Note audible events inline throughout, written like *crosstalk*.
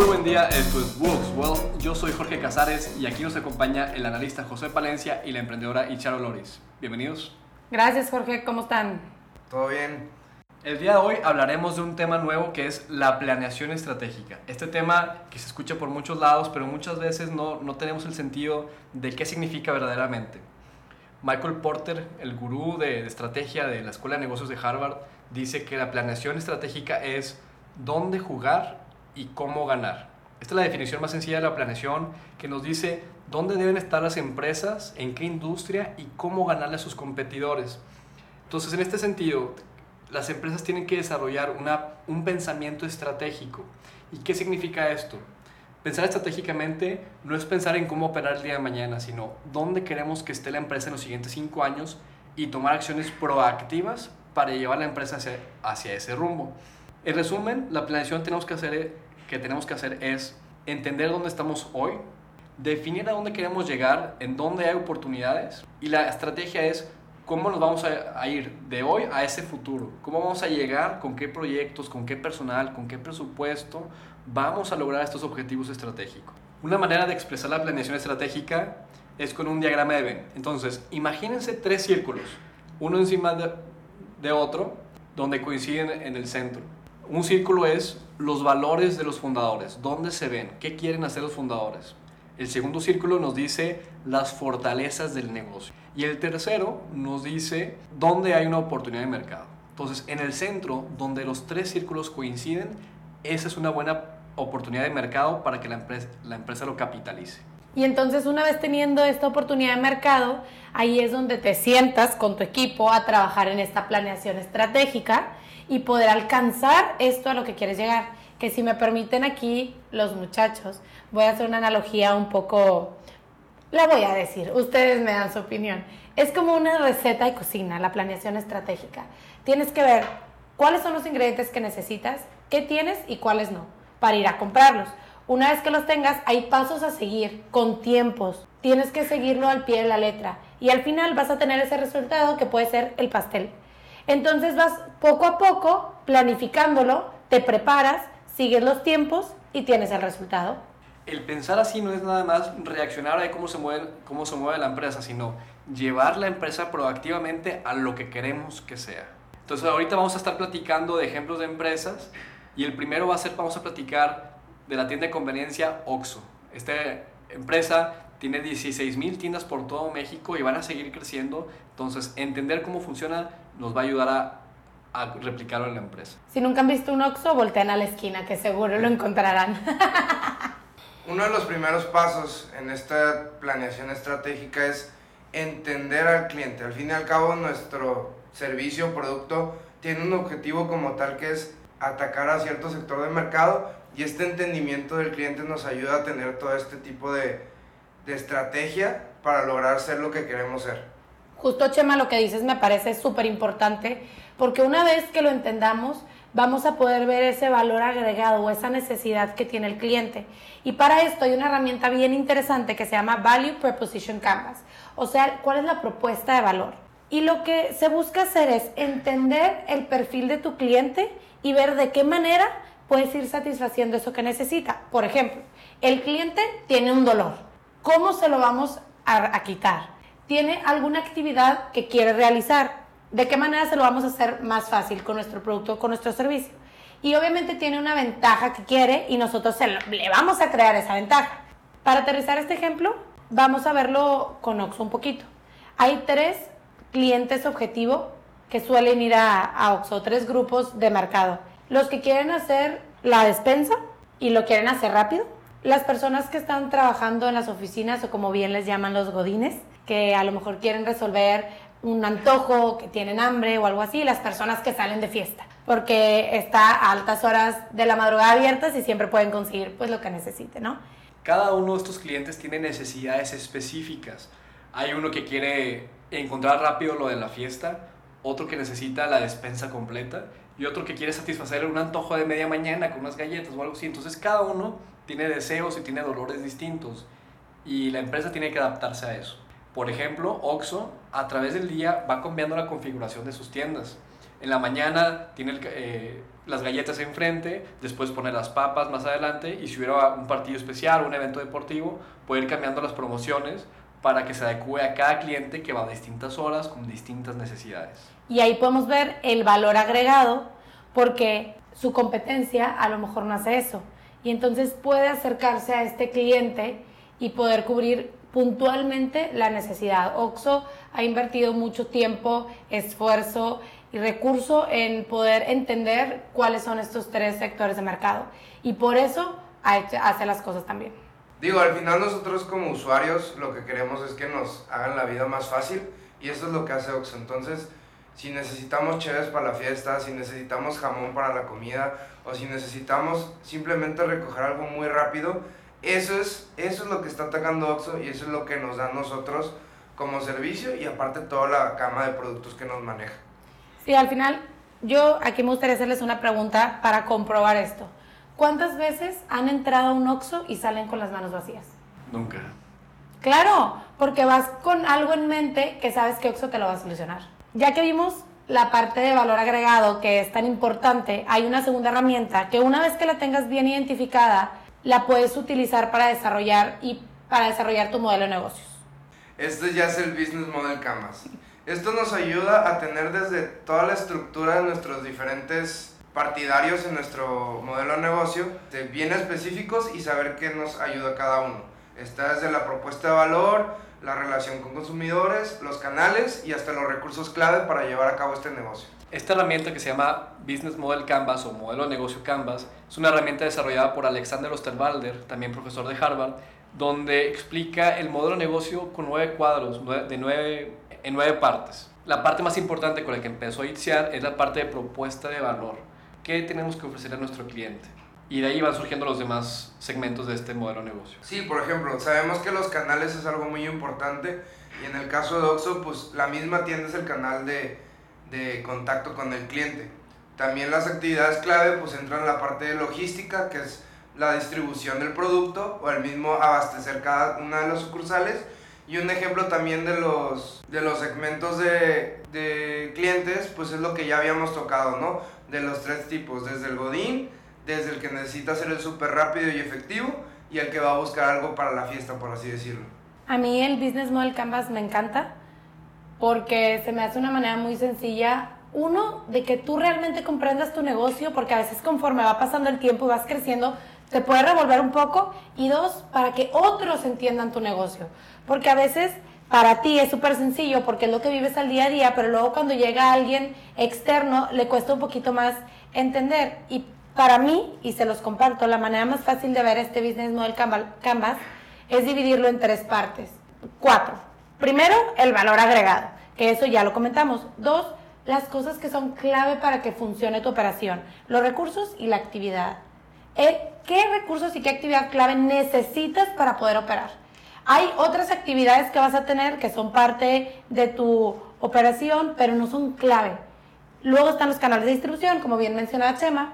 Muy buen día, esto es Works Well. Yo soy Jorge Casares y aquí nos acompaña el analista José Palencia y la emprendedora Icharo Loris. Bienvenidos. Gracias Jorge, ¿cómo están? Todo bien. El día de hoy hablaremos de un tema nuevo que es la planeación estratégica. Este tema que se escucha por muchos lados, pero muchas veces no, no tenemos el sentido de qué significa verdaderamente. Michael Porter, el gurú de, de estrategia de la Escuela de Negocios de Harvard, dice que la planeación estratégica es dónde jugar y cómo ganar. Esta es la definición más sencilla de la planeación que nos dice dónde deben estar las empresas, en qué industria y cómo ganarle a sus competidores. Entonces, en este sentido, las empresas tienen que desarrollar una, un pensamiento estratégico. ¿Y qué significa esto? Pensar estratégicamente no es pensar en cómo operar el día de mañana, sino dónde queremos que esté la empresa en los siguientes cinco años y tomar acciones proactivas para llevar la empresa hacia, hacia ese rumbo. En resumen, la planeación tenemos que, tenemos que hacer es entender dónde estamos hoy, definir a dónde queremos llegar, en dónde hay oportunidades y la estrategia es cómo nos vamos a, ir de hoy a ese futuro, cómo vamos a llegar, con qué proyectos, con qué personal, con qué presupuesto vamos a lograr estos objetivos estratégicos. Una manera de expresar la planeación estratégica es con un diagrama de Venn. Entonces, imagínense tres círculos, uno encima de otro, donde coinciden en el centro. Un círculo es los valores de los fundadores, dónde se ven, qué quieren hacer los fundadores. El segundo círculo nos dice las fortalezas del negocio. Y el tercero nos dice dónde hay una oportunidad de mercado. Entonces, en el centro, donde los tres círculos coinciden, esa es una buena oportunidad de mercado para que la empresa, la empresa lo capitalice. Y entonces una vez teniendo esta oportunidad de mercado, ahí es donde te sientas con tu equipo a trabajar en esta planeación estratégica y poder alcanzar esto a lo que quieres llegar. Que si me permiten aquí los muchachos, voy a hacer una analogía un poco, la voy a decir, ustedes me dan su opinión. Es como una receta de cocina, la planeación estratégica. Tienes que ver cuáles son los ingredientes que necesitas, qué tienes y cuáles no, para ir a comprarlos. Una vez que los tengas, hay pasos a seguir con tiempos. Tienes que seguirlo al pie de la letra. Y al final vas a tener ese resultado que puede ser el pastel. Entonces vas poco a poco planificándolo, te preparas, sigues los tiempos y tienes el resultado. El pensar así no es nada más reaccionar a cómo se mueve, cómo se mueve la empresa, sino llevar la empresa proactivamente a lo que queremos que sea. Entonces ahorita vamos a estar platicando de ejemplos de empresas y el primero va a ser, vamos a platicar de la tienda de conveniencia OXO. Esta empresa tiene 16 mil tiendas por todo México y van a seguir creciendo. Entonces, entender cómo funciona nos va a ayudar a, a replicarlo en la empresa. Si nunca han visto un OXO, voltean a la esquina, que seguro lo encontrarán. *laughs* Uno de los primeros pasos en esta planeación estratégica es entender al cliente. Al fin y al cabo, nuestro servicio o producto tiene un objetivo como tal que es atacar a cierto sector del mercado y este entendimiento del cliente nos ayuda a tener todo este tipo de, de estrategia para lograr ser lo que queremos ser. Justo Chema, lo que dices me parece súper importante porque una vez que lo entendamos, vamos a poder ver ese valor agregado o esa necesidad que tiene el cliente. Y para esto hay una herramienta bien interesante que se llama Value Proposition Canvas, o sea, cuál es la propuesta de valor. Y lo que se busca hacer es entender el perfil de tu cliente y ver de qué manera puedes ir satisfaciendo eso que necesita. Por ejemplo, el cliente tiene un dolor. ¿Cómo se lo vamos a, a quitar? Tiene alguna actividad que quiere realizar. ¿De qué manera se lo vamos a hacer más fácil con nuestro producto, con nuestro servicio? Y obviamente tiene una ventaja que quiere y nosotros se lo, le vamos a crear esa ventaja. Para aterrizar este ejemplo, vamos a verlo con Oxxo un poquito. Hay tres clientes objetivo que suelen ir a, a tres grupos de mercado. Los que quieren hacer la despensa y lo quieren hacer rápido. Las personas que están trabajando en las oficinas o como bien les llaman los godines, que a lo mejor quieren resolver un antojo, que tienen hambre o algo así, las personas que salen de fiesta, porque está a altas horas de la madrugada abiertas y siempre pueden conseguir pues lo que necesiten, ¿no? Cada uno de estos clientes tiene necesidades específicas. Hay uno que quiere encontrar rápido lo de la fiesta, otro que necesita la despensa completa y otro que quiere satisfacer un antojo de media mañana con unas galletas o algo así. Entonces cada uno tiene deseos y tiene dolores distintos y la empresa tiene que adaptarse a eso. Por ejemplo, Oxxo a través del día va cambiando la configuración de sus tiendas. En la mañana tiene eh, las galletas enfrente, después pone las papas más adelante y si hubiera un partido especial, un evento deportivo, puede ir cambiando las promociones para que se adecue a cada cliente que va a distintas horas con distintas necesidades. Y ahí podemos ver el valor agregado porque su competencia a lo mejor no hace eso. Y entonces puede acercarse a este cliente y poder cubrir puntualmente la necesidad. Oxo ha invertido mucho tiempo, esfuerzo y recurso en poder entender cuáles son estos tres sectores de mercado. Y por eso hace las cosas también. Digo, al final nosotros como usuarios lo que queremos es que nos hagan la vida más fácil y eso es lo que hace Oxo. Entonces, si necesitamos cheves para la fiesta, si necesitamos jamón para la comida o si necesitamos simplemente recoger algo muy rápido, eso es, eso es lo que está atacando Oxo y eso es lo que nos da a nosotros como servicio y aparte toda la gama de productos que nos maneja. Sí, al final yo aquí me gustaría hacerles una pregunta para comprobar esto. ¿Cuántas veces han entrado a un Oxxo y salen con las manos vacías? Nunca. Claro, porque vas con algo en mente que sabes que Oxxo te lo va a solucionar. Ya que vimos la parte de valor agregado que es tan importante, hay una segunda herramienta que una vez que la tengas bien identificada, la puedes utilizar para desarrollar y para desarrollar tu modelo de negocios. Este ya es el Business Model Canvas. Esto nos ayuda a tener desde toda la estructura de nuestros diferentes partidarios en nuestro modelo de negocio, bien específicos y saber qué nos ayuda cada uno. Está desde la propuesta de valor, la relación con consumidores, los canales y hasta los recursos clave para llevar a cabo este negocio. Esta herramienta que se llama Business Model Canvas o Modelo de Negocio Canvas es una herramienta desarrollada por Alexander Osterwalder, también profesor de Harvard, donde explica el modelo de negocio con nueve cuadros, de nueve, en nueve partes. La parte más importante con la que empezó a iniciar es la parte de propuesta de valor. ¿Qué tenemos que ofrecer a nuestro cliente? Y de ahí van surgiendo los demás segmentos de este modelo de negocio. Sí, por ejemplo, sabemos que los canales es algo muy importante y en el caso de Oxxo, pues la misma tienda es el canal de, de contacto con el cliente. También las actividades clave pues entran en la parte de logística, que es la distribución del producto o el mismo abastecer cada una de las sucursales. Y un ejemplo también de los, de los segmentos de, de clientes, pues es lo que ya habíamos tocado, ¿no? De los tres tipos, desde el godín, desde el que necesita hacer el súper rápido y efectivo y el que va a buscar algo para la fiesta, por así decirlo. A mí el Business Model Canvas me encanta porque se me hace una manera muy sencilla, uno, de que tú realmente comprendas tu negocio, porque a veces conforme va pasando el tiempo y vas creciendo, te puede revolver un poco, y dos, para que otros entiendan tu negocio, porque a veces para ti es súper sencillo porque es lo que vives al día a día, pero luego cuando llega alguien externo le cuesta un poquito más entender. Y para mí, y se los comparto, la manera más fácil de ver este Business Model Canvas es dividirlo en tres partes. Cuatro. Primero, el valor agregado, que eso ya lo comentamos. Dos, las cosas que son clave para que funcione tu operación, los recursos y la actividad. Eh, ¿Qué recursos y qué actividad clave necesitas para poder operar? Hay otras actividades que vas a tener que son parte de tu operación, pero no son clave. Luego están los canales de distribución, como bien mencionaba Chema,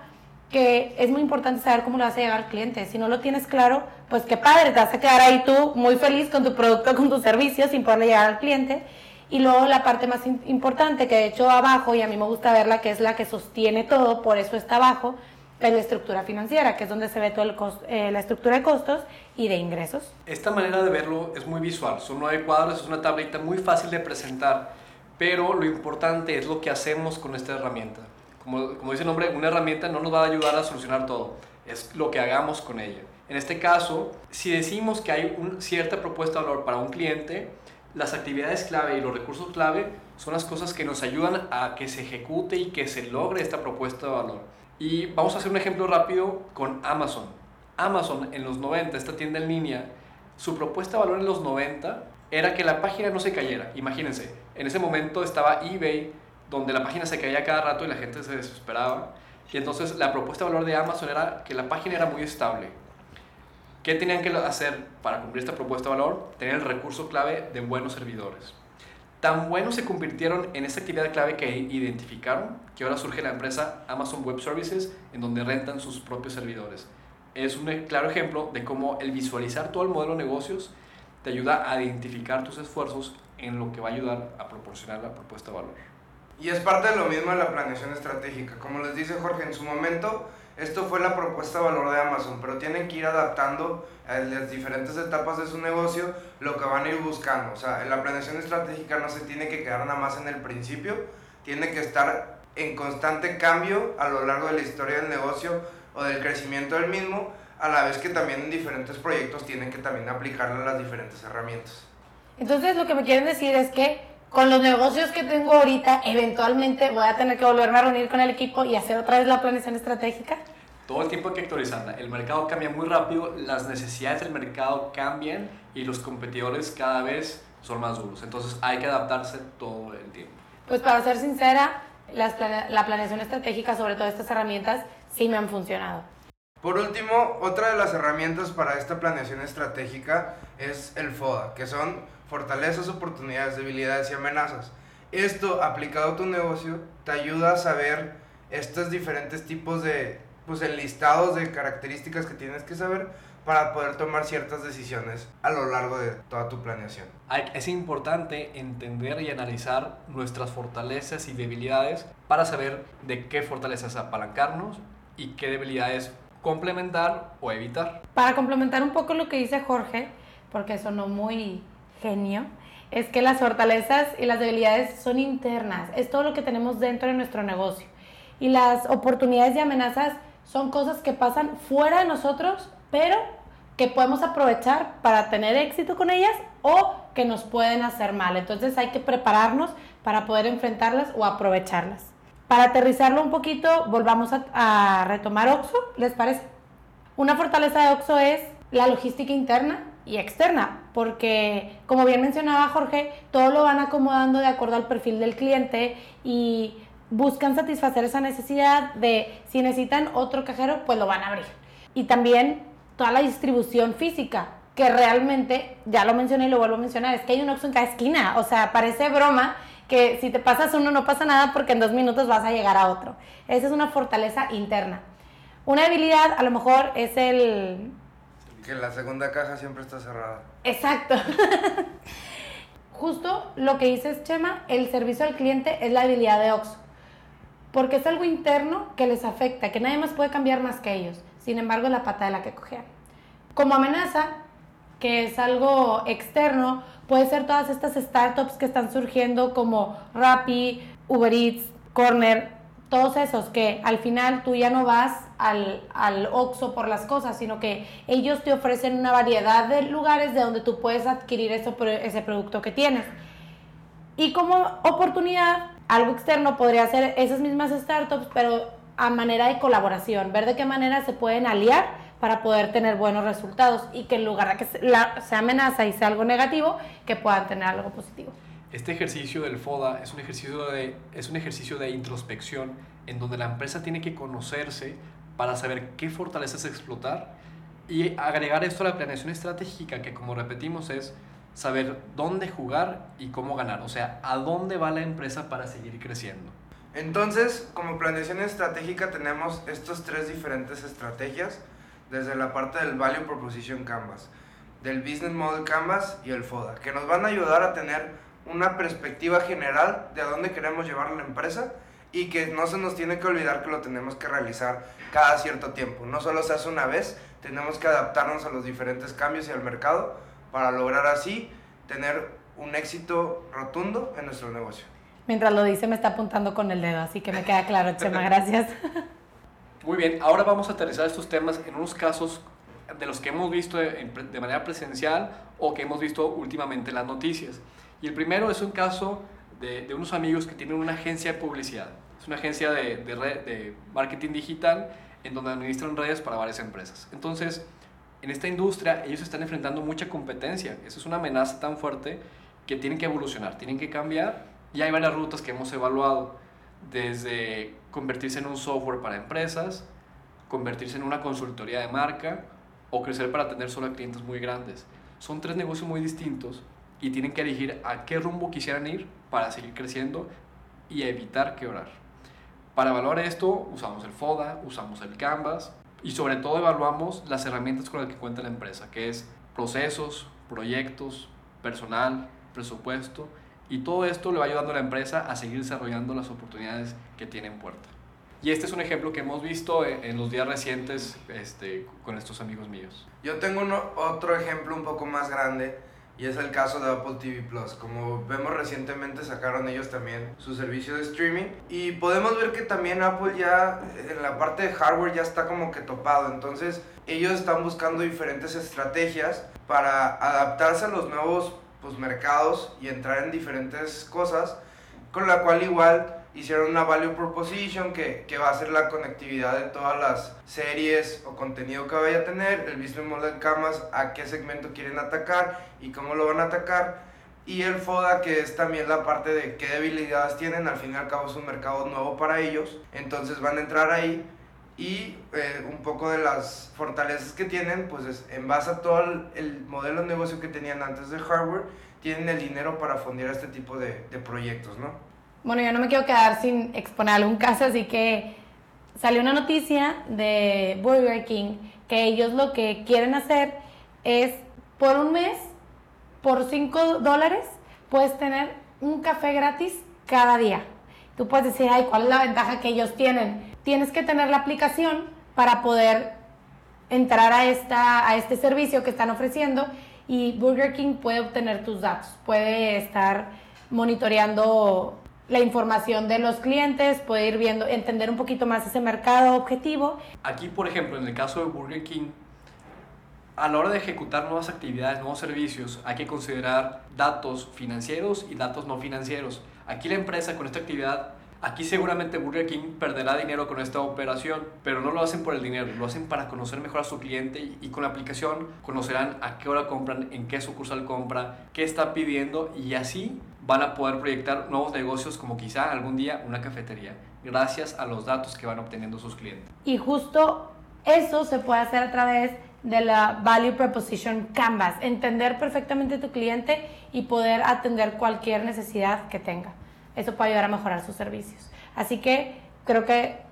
que es muy importante saber cómo le vas a llegar al cliente. Si no lo tienes claro, pues qué padre, te vas a quedar ahí tú muy feliz con tu producto, con tu servicio, sin poderle llegar al cliente. Y luego la parte más importante, que de hecho abajo, y a mí me gusta verla, que es la que sostiene todo, por eso está abajo, es la estructura financiera, que es donde se ve toda eh, la estructura de costos y de ingresos. Esta manera de verlo es muy visual, son nueve cuadros, es una tablita muy fácil de presentar, pero lo importante es lo que hacemos con esta herramienta como, como dice el nombre, una herramienta no nos va a ayudar a solucionar todo, es lo que hagamos con ella. En este caso, si decimos que hay una cierta propuesta de valor para un cliente, las actividades clave y los recursos clave son las cosas que nos ayudan a que se ejecute y que se logre esta propuesta de valor. Y vamos a hacer un ejemplo rápido con Amazon. Amazon en los 90, esta tienda en línea, su propuesta de valor en los 90 era que la página no se cayera. Imagínense, en ese momento estaba eBay, donde la página se caía cada rato y la gente se desesperaba. Y entonces la propuesta de valor de Amazon era que la página era muy estable. ¿Qué tenían que hacer para cumplir esta propuesta de valor? Tener el recurso clave de buenos servidores. Tan buenos se convirtieron en esta actividad clave que identificaron que ahora surge la empresa Amazon Web Services en donde rentan sus propios servidores. Es un claro ejemplo de cómo el visualizar todo el modelo de negocios te ayuda a identificar tus esfuerzos en lo que va a ayudar a proporcionar la propuesta de valor. Y es parte de lo mismo de la planeación estratégica. Como les dice Jorge, en su momento esto fue la propuesta de valor de Amazon, pero tienen que ir adaptando a las diferentes etapas de su negocio lo que van a ir buscando. O sea, la planeación estratégica no se tiene que quedar nada más en el principio, tiene que estar en constante cambio a lo largo de la historia del negocio o del crecimiento del mismo, a la vez que también en diferentes proyectos tienen que también aplicarle las diferentes herramientas. Entonces lo que me quieren decir es que con los negocios que tengo ahorita, eventualmente voy a tener que volverme a reunir con el equipo y hacer otra vez la planeación estratégica. Todo el tiempo hay que actualizarla. El mercado cambia muy rápido, las necesidades del mercado cambian y los competidores cada vez son más duros. Entonces hay que adaptarse todo el tiempo. Pues para ser sincera, la planeación estratégica, sobre todo estas herramientas, sí me han funcionado. Por último, otra de las herramientas para esta planeación estratégica es el FODA, que son fortalezas, oportunidades, debilidades y amenazas. Esto, aplicado a tu negocio, te ayuda a saber estos diferentes tipos de pues, listados de características que tienes que saber para poder tomar ciertas decisiones a lo largo de toda tu planeación. Es importante entender y analizar nuestras fortalezas y debilidades para saber de qué fortalezas apalancarnos y qué debilidades complementar o evitar. Para complementar un poco lo que dice Jorge, porque sonó muy genio, es que las fortalezas y las debilidades son internas, es todo lo que tenemos dentro de nuestro negocio. Y las oportunidades y amenazas son cosas que pasan fuera de nosotros, pero que podemos aprovechar para tener éxito con ellas o que nos pueden hacer mal. Entonces hay que prepararnos para poder enfrentarlas o aprovecharlas. Para aterrizarlo un poquito, volvamos a, retomar OXO, ¿les parece? Una fortaleza de OXO es la logística interna y externa, porque como bien mencionaba Jorge, todo lo van acomodando de acuerdo al perfil del cliente y buscan satisfacer esa necesidad de si necesitan otro cajero, pues lo van a abrir. Y también toda la distribución física, que realmente, ya lo mencioné y lo vuelvo a mencionar, es que hay un Oxxo en cada esquina, o sea, parece broma que si te pasas uno no pasa nada porque en dos minutos vas a llegar a otro. Esa es una fortaleza interna. Una debilidad a lo mejor es el... Que la segunda caja siempre está cerrada. Exacto. *laughs* Justo lo que dices, Chema, el servicio al cliente es la debilidad de Oxxo porque es algo interno que les afecta, que nadie más puede cambiar más que ellos. Sin embargo, la pata de la que cojean. Como amenaza, que es algo externo, puede ser todas estas startups que están surgiendo como Rappi, Uber Eats, Corner, todos esos que al final tú ya no vas al, al Oxxo por las cosas, sino que ellos te ofrecen una variedad de lugares de donde tú puedes adquirir eso, ese producto que tienes. Y como oportunidad, algo externo podría ser esas mismas startups, pero a manera de colaboración, ver de qué manera se pueden aliar para poder tener buenos resultados y que en lugar de que sea amenaza y sea algo negativo, que puedan tener algo positivo. Este ejercicio del FODA es un ejercicio de, es un ejercicio de introspección en donde la empresa tiene que conocerse para saber qué fortalezas explotar y agregar esto a la planeación estratégica, que como repetimos es saber dónde jugar y cómo ganar, o sea, a dónde va la empresa para seguir creciendo. Entonces, como planeación estratégica tenemos estas tres diferentes estrategias, desde la parte del Value Proposition Canvas, del Business Model Canvas y el FODA, que nos van a ayudar a tener una perspectiva general de a dónde queremos llevar la empresa y que no se nos tiene que olvidar que lo tenemos que realizar cada cierto tiempo. No solo se hace una vez, tenemos que adaptarnos a los diferentes cambios y al mercado para lograr así tener un éxito rotundo en nuestro negocio. Mientras lo dice me está apuntando con el dedo, así que me queda claro, Chema, *laughs* gracias. Muy bien, ahora vamos a aterrizar estos temas en unos casos de los que hemos visto de, manera presencial o que hemos visto últimamente en las noticias. Y el primero es un caso de, unos amigos que tienen una agencia de publicidad. Es una agencia de, de, de marketing digital en donde administran redes para varias empresas. Entonces, en esta industria ellos están enfrentando mucha competencia. Eso es una amenaza tan fuerte que tienen que evolucionar, tienen que cambiar. Y hay varias rutas que hemos evaluado, desde convertirse en un software para empresas, convertirse en una consultoría de marca o crecer para atender solo a clientes muy grandes. Son tres negocios muy distintos y tienen que elegir a qué rumbo quisieran ir para seguir creciendo y evitar quebrar. Para evaluar esto usamos el FODA, usamos el Canvas y sobre todo evaluamos las herramientas con las que cuenta la empresa, que es procesos, proyectos, personal, presupuesto Y todo esto le va ayudando a la empresa a seguir desarrollando las oportunidades que tiene en puerta. Y este es un ejemplo que hemos visto en los días recientes este, con estos amigos míos. Yo tengo otro ejemplo un poco más grande y es el caso de Apple TV Plus. Como vemos recientemente sacaron ellos también su servicio de streaming y podemos ver que también Apple ya en la parte de hardware ya está como que topado. Entonces ellos están buscando diferentes estrategias para adaptarse a los nuevos pues, mercados y entrar en diferentes cosas, con la cual igual hicieron una value proposition que, que, va a ser la conectividad de todas las series o contenido que vaya a tener, el business model camas, a qué segmento quieren atacar y cómo lo van a atacar. Y el FODA, que es también la parte de qué debilidades tienen, al fin y al cabo es un mercado nuevo para ellos, entonces van a entrar ahí y eh, un poco de las fortalezas que tienen, pues es, en base a todo el, el, modelo de negocio que tenían antes de hardware, tienen el dinero para fundir este tipo de, de proyectos, ¿no? Bueno, yo no me quiero quedar sin exponer algún caso, así que salió una noticia de Burger King que ellos lo que quieren hacer es por un mes, por 5 dólares, puedes tener un café gratis cada día. Tú puedes decir, ay, ¿cuál es la ventaja que ellos tienen? Tienes que tener la aplicación para poder entrar a, esta, a este servicio que están ofreciendo y Burger King puede obtener tus datos, puede estar monitoreando la información de los clientes, puede ir viendo, entender un poquito más ese mercado objetivo. Aquí, por ejemplo, en el caso de Burger King, a la hora de ejecutar nuevas actividades, nuevos servicios, hay que considerar datos financieros y datos no financieros. Aquí la empresa con esta actividad, aquí seguramente Burger King perderá dinero con esta operación, pero no lo hacen por el dinero, lo hacen para conocer mejor a su cliente y con la aplicación conocerán a qué hora compran, en qué sucursal compra, qué está pidiendo y así van a poder proyectar nuevos negocios como quizá algún día una cafetería, gracias a los datos que van obteniendo sus clientes. Y justo eso se puede hacer a través de la Value Proposition Canvas, entender perfectamente tu cliente y poder atender cualquier necesidad que tenga. Eso puede ayudar a mejorar sus servicios. Así que creo que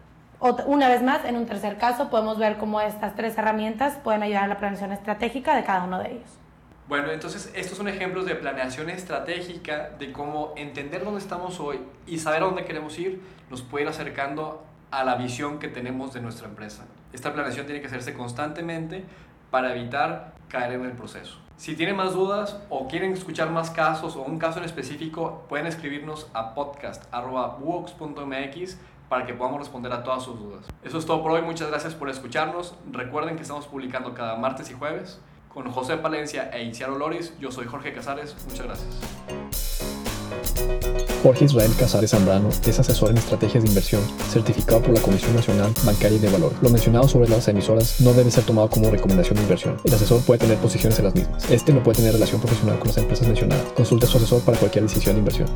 una vez más, en un tercer caso, podemos ver cómo estas tres herramientas pueden ayudar a la planeación estratégica de cada uno de ellos. Bueno, entonces estos son ejemplos de planeación estratégica, de cómo entender dónde estamos hoy y saber a dónde queremos ir nos puede ir acercando a la visión que tenemos de nuestra empresa. Esta planeación tiene que hacerse constantemente para evitar caer en el proceso. Si tienen más dudas o quieren escuchar más casos o un caso en específico, pueden escribirnos a podcast.buox.mx para que podamos responder a todas sus dudas. Eso es todo por hoy, muchas gracias por escucharnos. Recuerden que estamos publicando cada martes y jueves con José Palencia e Iciaro Loris. Yo soy Jorge Casares. Muchas gracias. Jorge Israel Casares Zambrano es asesor en estrategias de inversión, certificado por la Comisión Nacional Bancaria y de Valor. Lo mencionado sobre las emisoras no debe ser tomado como recomendación de inversión. El asesor puede tener posiciones en las mismas. Este no puede tener relación profesional con las empresas mencionadas. Consulte a su asesor para cualquier decisión de inversión.